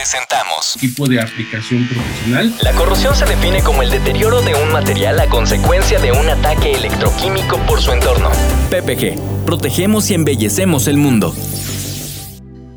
presentamos Equipo de aplicación profesional. La corrosión se define como el deterioro de un material a consecuencia de un ataque electroquímico por su entorno. PPG, protegemos y embellecemos el mundo.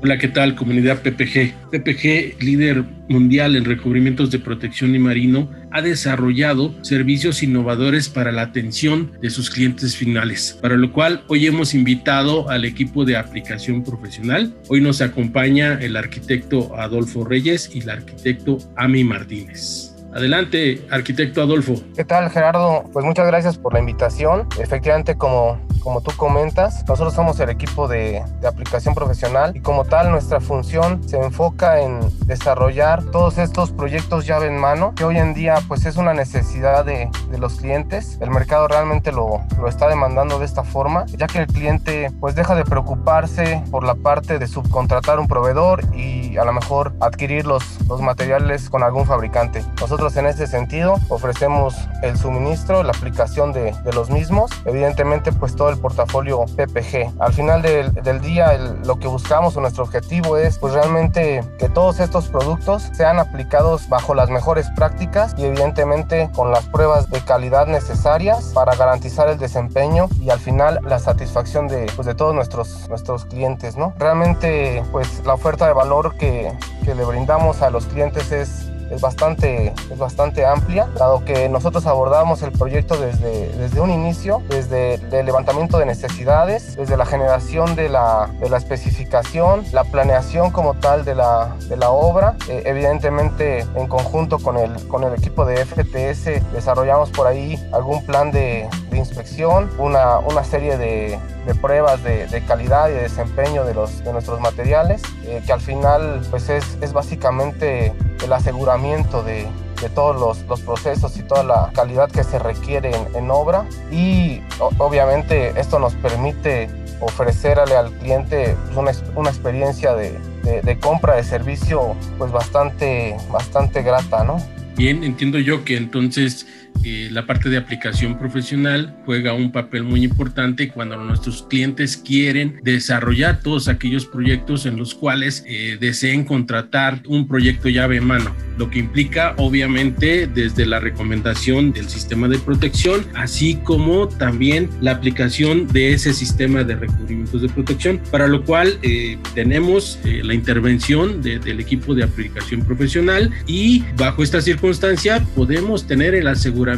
Hola, ¿qué tal comunidad PPG? PPG, líder mundial en recubrimientos de protección y marino, ha desarrollado servicios innovadores para la atención de sus clientes finales, para lo cual hoy hemos invitado al equipo de aplicación profesional. Hoy nos acompaña el arquitecto Adolfo Reyes y el arquitecto Ami Martínez. Adelante, arquitecto Adolfo. ¿Qué tal, Gerardo? Pues muchas gracias por la invitación. Efectivamente, como, como tú comentas, nosotros somos el equipo de, de, aplicación profesional y como tal nuestra función se enfoca en desarrollar todos estos proyectos llave en mano, que hoy en día pues es una necesidad de, de los clientes. El mercado realmente lo, lo está demandando de esta forma, ya que el cliente pues deja de preocuparse por la parte de subcontratar un proveedor y a lo mejor adquirir los, los materiales con algún fabricante. Nosotros en este sentido ofrecemos el suministro, la aplicación de, de los mismos, evidentemente pues todo el portafolio PPG. Al final del, día lo que buscamos o nuestro objetivo es pues realmente que todos estos productos sean aplicados bajo las mejores prácticas y evidentemente con las pruebas de calidad necesarias para garantizar el desempeño y al final la satisfacción de, pues, de todos nuestros, nuestros clientes. ¿no? Realmente pues la oferta de valor que, que le brindamos a los clientes es es bastante, es bastante amplia, dado que nosotros abordamos el proyecto desde, desde un inicio, desde el levantamiento de necesidades, desde la generación de la, de la especificación, la planeación como tal de la, de la obra, eh, evidentemente en conjunto con el, con el equipo de FTS desarrollamos por ahí algún plan de, de inspección, una, una serie de, de pruebas de, de, calidad y de desempeño de, los, de nuestros materiales, eh, que al final pues es, es básicamente el aseguramiento de, de todos los, los, procesos y toda la calidad que se requiere en, en obra y obviamente esto nos permite ofrecerle al cliente una, una experiencia de, de, de, compra de servicio pues bastante, bastante grata, ¿no? Bien, entiendo yo que entonces eh, la parte de aplicación profesional juega un papel muy importante cuando nuestros clientes quieren desarrollar todos aquellos proyectos en los cuales eh, deseen contratar un proyecto llave en mano, lo que implica obviamente desde la recomendación del sistema de protección, así como también la aplicación de ese sistema de recubrimientos de protección, para lo cual eh, tenemos la intervención de, del equipo de aplicación profesional y bajo esta circunstancia podemos tener el aseguramiento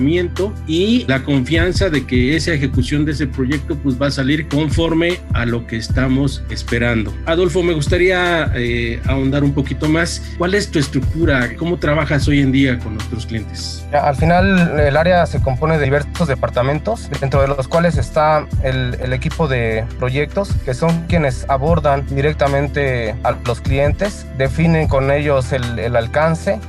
y la confianza de que esa ejecución de ese proyecto pues va a salir conforme a lo que estamos esperando. Adolfo, me gustaría eh, ahondar un poquito más. ¿Cuál es tu estructura? ¿Cómo trabajas hoy en día con nuestros clientes? Al final el área se compone de diversos departamentos, dentro de los cuales está el, equipo de proyectos, que son quienes abordan directamente a los clientes, definen con ellos el, alcance,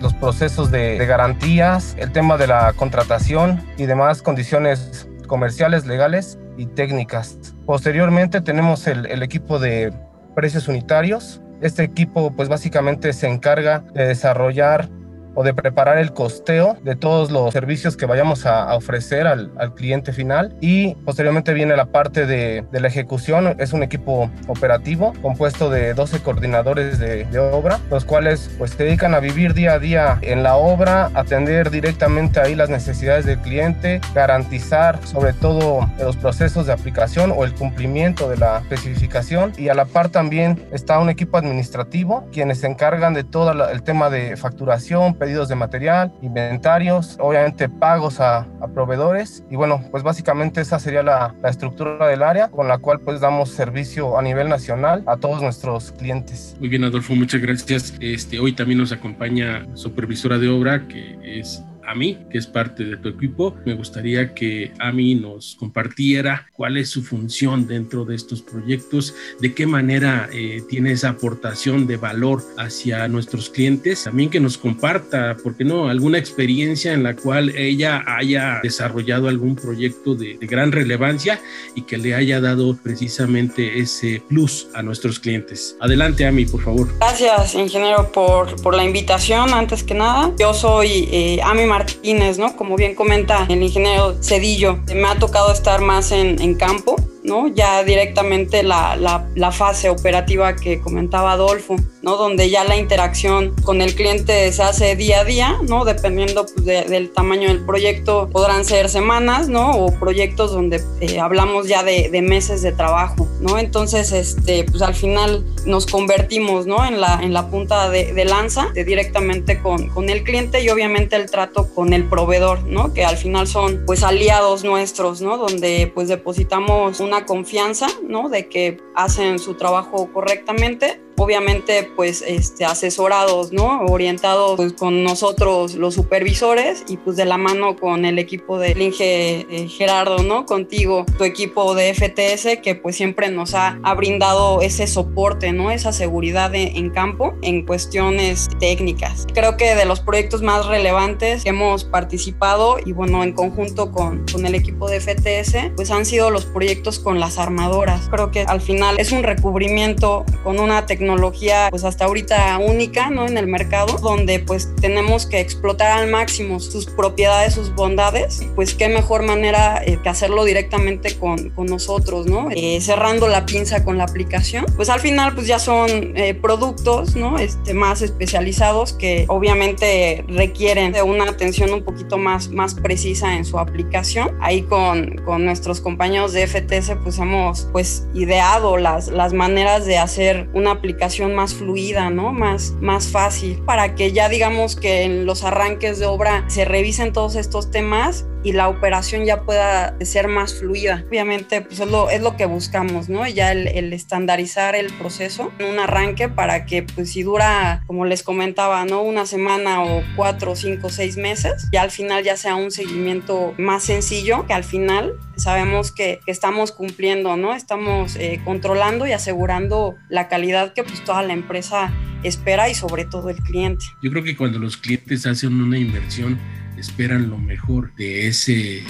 los procesos de, de garantías, el tema de de la contratación y demás condiciones comerciales, legales y técnicas. Posteriormente tenemos el, el, equipo de precios unitarios. Este equipo pues básicamente se encarga de desarrollar o de preparar el costeo de todos los servicios que vayamos a, a ofrecer al, al, cliente final. Y posteriormente viene la parte de, de, la ejecución. Es un equipo operativo compuesto de 12 coordinadores de, de, obra los cuales pues se dedican a vivir día a día en la obra atender directamente ahí las necesidades del cliente garantizar sobre todo los procesos de aplicación o el cumplimiento de la especificación. Y a la par también está un equipo administrativo quienes se encargan de todo el tema de facturación pedidos de material, inventarios, obviamente pagos a, a, proveedores y bueno, pues básicamente esa sería la, la, estructura del área con la cual pues damos servicio a nivel nacional a todos nuestros clientes. Muy bien Adolfo, muchas gracias. Este, hoy también nos acompaña supervisora de obra que es a mí, que es parte de tu equipo, me gustaría que Ami nos compartiera cuál es su función dentro de estos proyectos, de qué manera eh, tiene esa aportación de valor hacia nuestros clientes, también que nos comparta, ¿por qué no?, alguna experiencia en la cual ella haya desarrollado algún proyecto de, gran relevancia y que le haya dado precisamente ese plus a nuestros clientes. Adelante, Ami, por favor. Gracias, ingeniero, por, por la invitación, antes que nada. Yo soy eh, Ami Martínez, ¿no? Como bien comenta el ingeniero Cedillo, me ha tocado estar más en, campo ¿no? Ya directamente la, la, fase operativa que comentaba Adolfo, ¿no? Donde ya la interacción con el cliente se hace día a día, ¿no? Dependiendo pues, del tamaño del proyecto, podrán ser semanas, ¿no? O proyectos donde eh, hablamos ya de, meses de trabajo, ¿no? Entonces, este, pues al final nos convertimos, ¿no? En la, en la punta de, de lanza, de directamente con, con el cliente y obviamente el trato con el proveedor, ¿no? Que al final son, pues, aliados nuestros, ¿no? Donde, pues, depositamos una confianza, ¿no? De que hacen su trabajo correctamente obviamente pues este, asesorados, ¿no? Orientados pues, con nosotros los supervisores y pues de la mano con el equipo de Inge eh, Gerardo, ¿no? Contigo, tu equipo de FTS que pues siempre nos ha, ha brindado ese soporte, ¿no? Esa seguridad en campo en cuestiones técnicas. Creo que de los proyectos más relevantes que hemos participado y bueno, en conjunto con, con el equipo de FTS, pues han sido los proyectos con las armadoras. Creo que al final es un recubrimiento con una tecnología tecnología pues hasta ahorita única, ¿no? En el mercado, donde pues tenemos que explotar al máximo sus propiedades, sus bondades, pues qué mejor manera eh, que hacerlo directamente con, con nosotros, ¿no? Eh, cerrando la pinza con la aplicación, pues al final pues ya son eh, productos, ¿no? Este, más especializados que obviamente requieren de una atención un poquito más, más precisa en su aplicación. Ahí con, con nuestros compañeros de FTS pues hemos pues ideado las, las maneras de hacer una aplicación más fluida, ¿no? Más, más fácil, para que ya digamos que en los arranques de obra se revisen todos estos temas y la operación ya pueda ser más fluida. Obviamente, pues es lo, es lo que buscamos, ¿no? Ya el, el, estandarizar el proceso en un arranque para que, pues si dura, como les comentaba, ¿no? Una semana o cuatro, cinco, seis meses, ya al final ya sea un seguimiento más sencillo, que al final sabemos que, estamos cumpliendo, ¿no? Estamos eh, controlando y asegurando la calidad que pues toda la empresa espera y sobre todo el cliente. Yo creo que cuando los clientes hacen una inversión, esperan lo mejor de ese eh,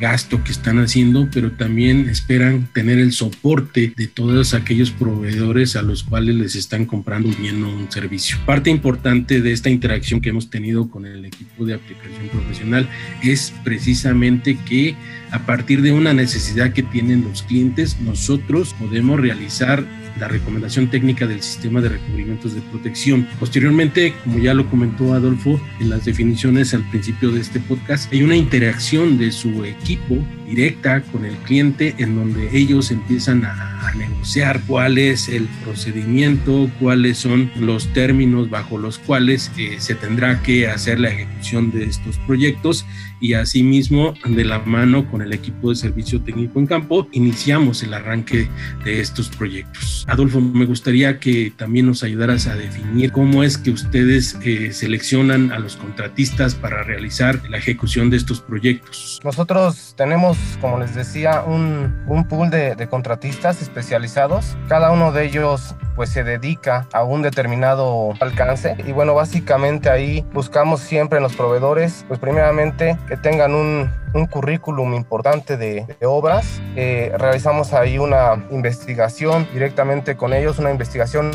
gasto que están haciendo, pero también esperan tener el soporte de todos aquellos proveedores a los cuales les están comprando bien un servicio. Parte importante de esta interacción que hemos tenido con el equipo de aplicación profesional es precisamente que a partir de una necesidad que tienen los clientes, nosotros podemos realizar la recomendación técnica del sistema de recubrimientos de protección. Posteriormente, como ya lo comentó Adolfo en las definiciones al principio de este podcast, hay una interacción de su equipo directa con el cliente en donde ellos empiezan a, negociar cuál es el procedimiento, cuáles son los términos bajo los cuales eh, se tendrá que hacer la ejecución de estos proyectos y asimismo de la mano con el equipo de servicio técnico en campo iniciamos el arranque de estos proyectos. Adolfo, me gustaría que también nos ayudaras a definir cómo es que ustedes eh, seleccionan a los contratistas para realizar la ejecución de estos proyectos. Nosotros tenemos como les decía, un, un pool de, contratistas especializados. Cada uno de ellos pues se dedica a un determinado alcance. Y bueno, básicamente ahí buscamos siempre en los proveedores, pues primeramente que tengan un, un currículum importante de, obras. Eh, realizamos ahí una investigación directamente con ellos, una investigación,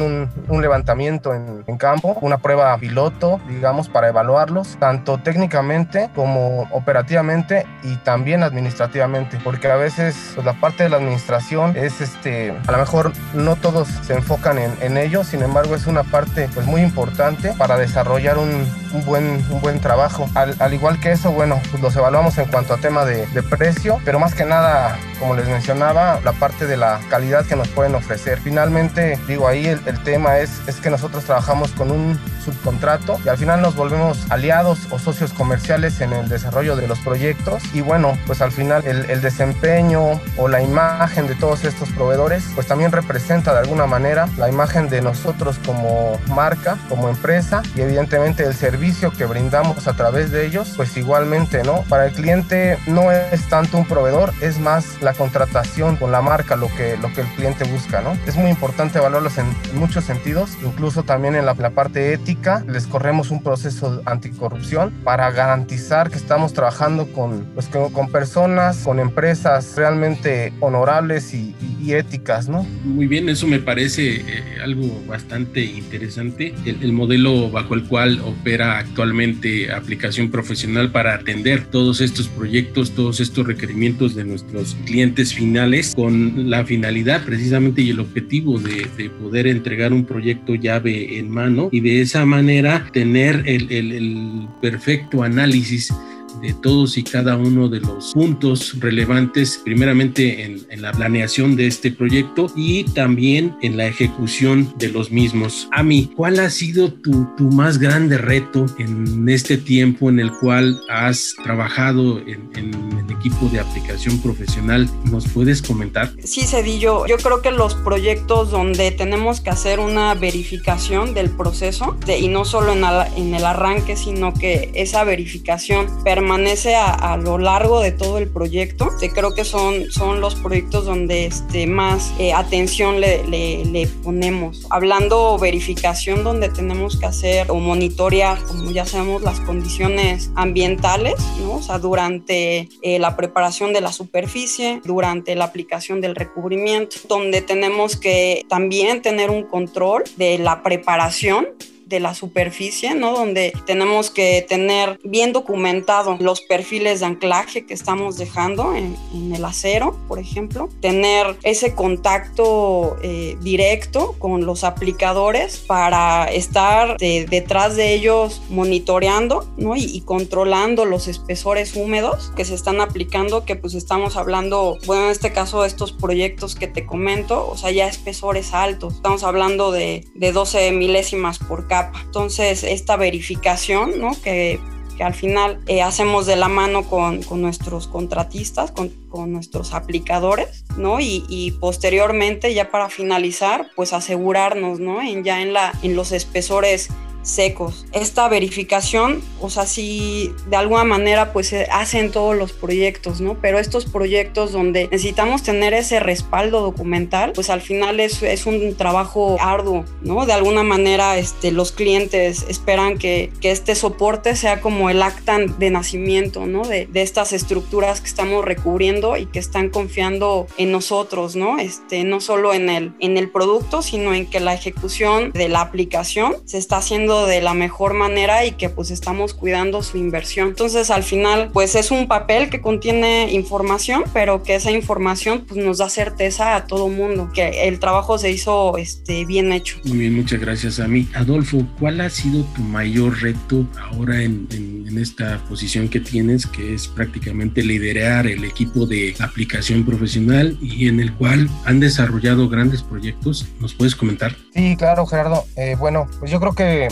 un, levantamiento en, en, campo, una prueba piloto, digamos, para evaluarlos, tanto técnicamente como operativamente y también administrativamente, porque a veces pues, la parte de la administración es, este, a lo mejor no todos se enfocan en, en ello, sin embargo es una parte pues muy importante para desarrollar un, un buen, un buen trabajo. Al, al igual que eso, bueno, pues los evaluamos en cuanto a tema de, precio, pero más que nada, como les mencionaba, la parte de la calidad que nos pueden ofrecer. Finalmente, digo, ahí el, el tema es, es que nosotros trabajamos con un subcontrato y al final nos volvemos aliados o socios comerciales en el desarrollo de los proyectos y bueno, pues al final el, el desempeño o la imagen de todos estos proveedores pues también representa de alguna manera la imagen de nosotros como marca, como empresa y evidentemente el servicio servicio que brindamos a través de ellos, pues igualmente, ¿no? Para el cliente no es tanto un proveedor, es más la contratación con la marca lo que, lo que el cliente busca, ¿no? Es muy importante evaluarlos en muchos sentidos, incluso también en la, parte ética, les corremos un proceso anticorrupción para garantizar que estamos trabajando con, pues, con, personas, con empresas realmente honorables y, éticas, ¿no? Muy bien, eso me parece eh, algo bastante interesante, el, el modelo bajo el cual opera actualmente aplicación profesional para atender todos estos proyectos, todos estos requerimientos de nuestros clientes finales con la finalidad precisamente y el objetivo de, poder entregar un proyecto llave en mano y de esa manera tener el, perfecto análisis de todos y cada uno de los puntos relevantes, primeramente en, la planeación de este proyecto y también en la ejecución de los mismos. Ami, ¿cuál ha sido tu, tu más grande reto en este tiempo en el cual has trabajado en, en el equipo de aplicación profesional? ¿Nos puedes comentar? Sí, Cedillo, yo creo que los proyectos donde tenemos que hacer una verificación del proceso y no solo en, en el arranque, sino que esa verificación permanente permanece a, lo largo de todo el proyecto. creo que son, son los proyectos donde este, más eh, atención le, le, ponemos. Hablando verificación, donde tenemos que hacer o monitorear, como ya sabemos, las condiciones ambientales, ¿no? o sea, durante eh, la preparación de la superficie, durante la aplicación del recubrimiento, donde tenemos que también tener un control de la preparación de la superficie, ¿no? Donde tenemos que tener bien documentado los perfiles de anclaje que estamos dejando en, el acero, por ejemplo. Tener ese contacto eh, directo con los aplicadores para estar detrás de ellos monitoreando, ¿no? Y, y, controlando los espesores húmedos que se están aplicando, que pues estamos hablando, bueno, en este caso estos proyectos que te comento, o sea, ya espesores altos. Estamos hablando de, de 12 milésimas por entonces, esta verificación, ¿no? Que, al final eh, hacemos de la mano con, nuestros contratistas, con, nuestros aplicadores, ¿no? Y, posteriormente, ya para finalizar, pues asegurarnos, ¿no? Ya en, la, en los espesores secos. Esta verificación, o sea, sí, de alguna manera, pues se hacen todos los proyectos, ¿no? Pero estos proyectos donde necesitamos tener ese respaldo documental, pues al final es, un trabajo arduo, ¿no? De alguna manera, este, los clientes esperan que, que este soporte sea como el acta de nacimiento, ¿no? De, de, estas estructuras que estamos recubriendo y que están confiando en nosotros, ¿no? Este, no solo en el, en el producto, sino en que la ejecución de la aplicación se está haciendo de la mejor manera y que pues estamos cuidando su inversión. Entonces al final pues es un papel que contiene información, pero que esa información pues nos da certeza a todo mundo que el trabajo se hizo este, bien hecho. Muy bien, muchas gracias a mí. Adolfo, ¿cuál ha sido tu mayor reto ahora en, en, en esta posición que tienes, que es prácticamente liderar el equipo de aplicación profesional y en el cual han desarrollado grandes proyectos? ¿Nos puedes comentar? Sí, claro, Gerardo. Eh, bueno, pues yo creo que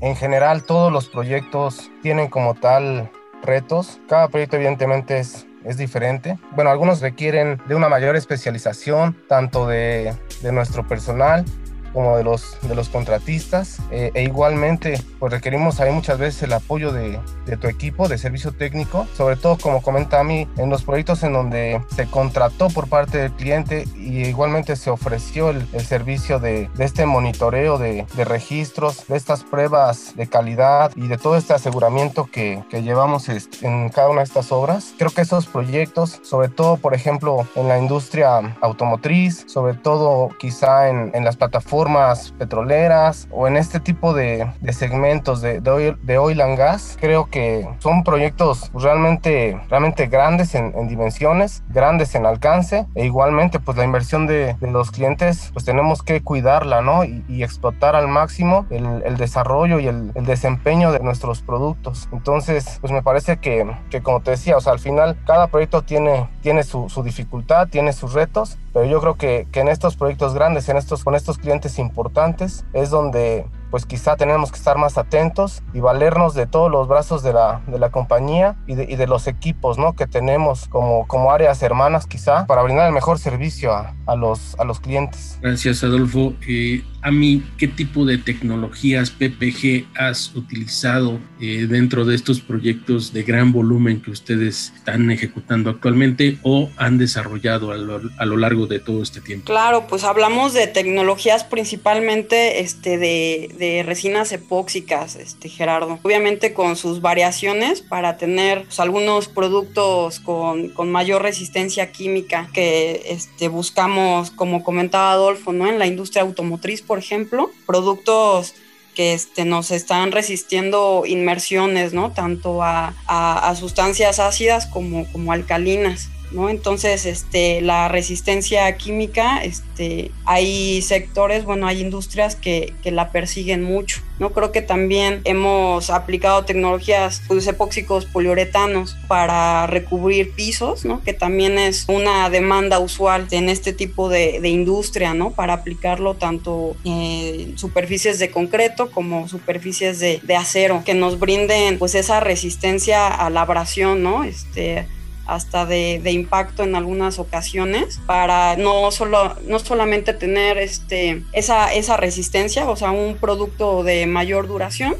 en general todos los proyectos tienen como tal retos. Cada proyecto evidentemente es, es diferente. Bueno, algunos requieren de una mayor especialización, tanto de, de nuestro personal como de los, de los contratistas. Eh, e igualmente, pues requerimos ahí muchas veces el apoyo de, de, tu equipo de servicio técnico, sobre todo como comenta a mí, en los proyectos en donde se contrató por parte del cliente y igualmente se ofreció el, el servicio de, de, este monitoreo de, de, registros, de estas pruebas de calidad y de todo este aseguramiento que, que llevamos en cada una de estas obras. Creo que esos proyectos, sobre todo, por ejemplo, en la industria automotriz, sobre todo quizá en, en las plataformas, formas petroleras o en este tipo de, de segmentos de, de, oil, de, oil, and gas. Creo que son proyectos realmente, realmente grandes en, en dimensiones, grandes en alcance e igualmente pues la inversión de, los clientes pues tenemos que cuidarla, ¿no? Y, y explotar al máximo el, el desarrollo y el, el, desempeño de nuestros productos. Entonces pues me parece que, que como te decía, o sea, al final cada proyecto tiene, tiene su, su dificultad, tiene sus retos, pero yo creo que, que en estos proyectos grandes, en estos, con estos clientes importantes, es donde pues quizá tenemos que estar más atentos y valernos de todos los brazos de la, de la compañía y de, y de los equipos ¿no? que tenemos como, como áreas hermanas quizá para brindar el mejor servicio a, a los, a los clientes. Gracias Adolfo. Eh, a mí, ¿qué tipo de tecnologías PPG has utilizado eh, dentro de estos proyectos de gran volumen que ustedes están ejecutando actualmente o han desarrollado a lo, largo de todo este tiempo? Claro, pues hablamos de tecnologías principalmente este, de, resinas epóxicas, este, Gerardo. Obviamente con sus variaciones para tener pues, algunos productos con, con, mayor resistencia química que este, buscamos, como comentaba Adolfo, ¿no? en la industria automotriz por ejemplo, productos que este, nos están resistiendo inmersiones, ¿no? Tanto a, a, sustancias ácidas como, como alcalinas. ¿No? Entonces, este, la resistencia química, este, hay sectores, bueno, hay industrias que, la persiguen mucho, ¿no? Creo que también hemos aplicado tecnologías, pues, epóxicos poliuretanos para recubrir pisos, ¿no? Que también es una demanda usual en este tipo de, de industria, ¿no? Para aplicarlo tanto en superficies de concreto como superficies de, de acero, que nos brinden, pues, esa resistencia a la abrasión, ¿no? Este, hasta de, de, impacto en algunas ocasiones para no solo no solamente tener este esa, esa resistencia o sea un producto de mayor duración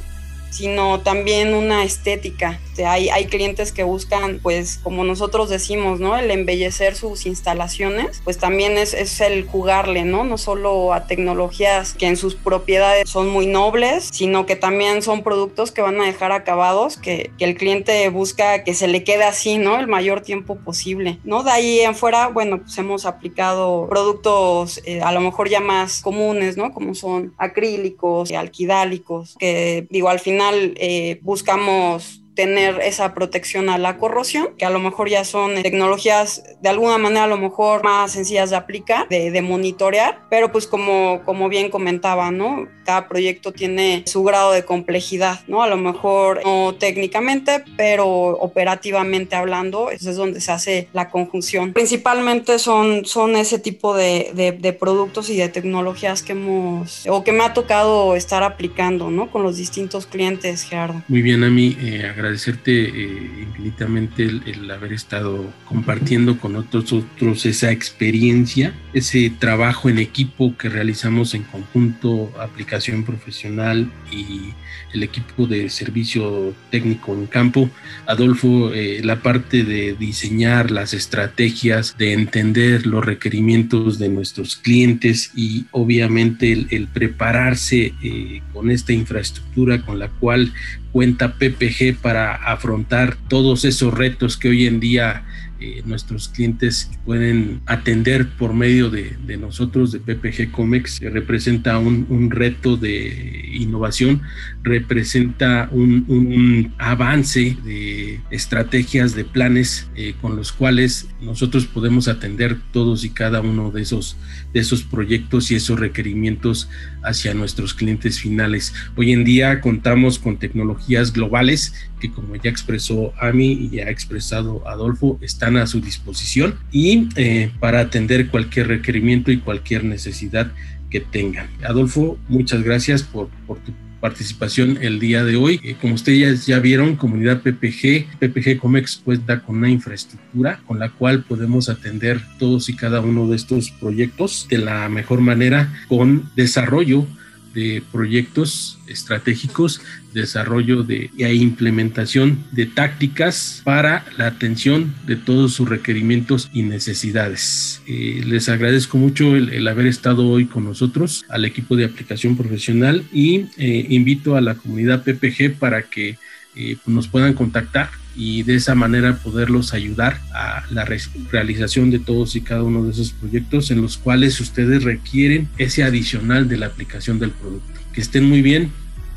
sino también una estética. Hay, hay clientes que buscan, pues como nosotros decimos, ¿no? El embellecer sus instalaciones, pues también es, es el jugarle, ¿no? No solo a tecnologías que en sus propiedades son muy nobles, sino que también son productos que van a dejar acabados, que, que el cliente busca que se le quede así, ¿no? El mayor tiempo posible, ¿no? De ahí en fuera, bueno, pues hemos aplicado productos eh, a lo mejor ya más comunes, ¿no? Como son acrílicos, alquidálicos, que digo, al final eh, buscamos tener esa protección a la corrosión, que a lo mejor ya son tecnologías de alguna manera a lo mejor más sencillas de aplicar, de, monitorear, pero pues como, como bien comentaba, ¿no? Cada proyecto tiene su grado de complejidad, ¿no? A lo mejor no técnicamente, pero operativamente hablando, es donde se hace la conjunción. Principalmente son, son ese tipo de, productos y de tecnologías que hemos, o que me ha tocado estar aplicando, ¿no? Con los distintos clientes, Gerardo. Muy bien, a mí, eh, agradecerte eh, infinitamente el, el, haber estado compartiendo con otros, otros esa experiencia, ese trabajo en equipo que realizamos en conjunto, aplicación profesional y el equipo de servicio técnico en campo. Adolfo, eh, la parte de diseñar las estrategias, de entender los requerimientos de nuestros clientes y obviamente el, el prepararse eh, con esta infraestructura con la cual cuenta PPG para afrontar todos esos retos que hoy en día eh, nuestros clientes pueden atender por medio de, de nosotros, de PPG Comex, representa un, un, reto de innovación, representa un, avance de estrategias, de planes eh, con los cuales nosotros podemos atender todos y cada uno de esos, de esos proyectos y esos requerimientos hacia nuestros clientes finales. Hoy en día contamos con tecnologías globales que como ya expresó Ami y ya ha expresado Adolfo, están a su disposición y eh, para atender cualquier requerimiento y cualquier necesidad que tengan. Adolfo, muchas gracias por, por tu participación el día de hoy. Eh, como ustedes ya, ya, vieron, comunidad PPG, PPG Comex cuenta con una infraestructura con la cual podemos atender todos y cada uno de estos proyectos de la mejor manera con desarrollo de proyectos estratégicos, desarrollo de, e implementación de tácticas para la atención de todos sus requerimientos y necesidades. Eh, les agradezco mucho el, haber estado hoy con nosotros, al equipo de aplicación profesional y eh, invito a la comunidad PPG para que eh, nos puedan contactar y de esa manera poderlos ayudar a la re realización de todos y cada uno de esos proyectos en los cuales ustedes requieren ese adicional de la aplicación del producto. Que estén muy bien.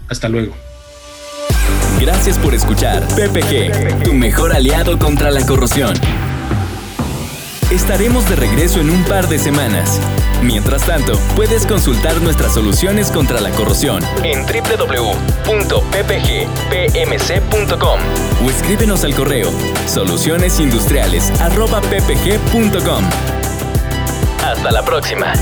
Hasta luego. Gracias por escuchar PPG, tu mejor aliado contra la corrosión. Estaremos de regreso en un par de semanas. Mientras tanto, puedes consultar nuestras soluciones contra la corrosión en www.ppgpmc.com o escríbenos al correo solucionesindustriales.ppg.com. Hasta la próxima.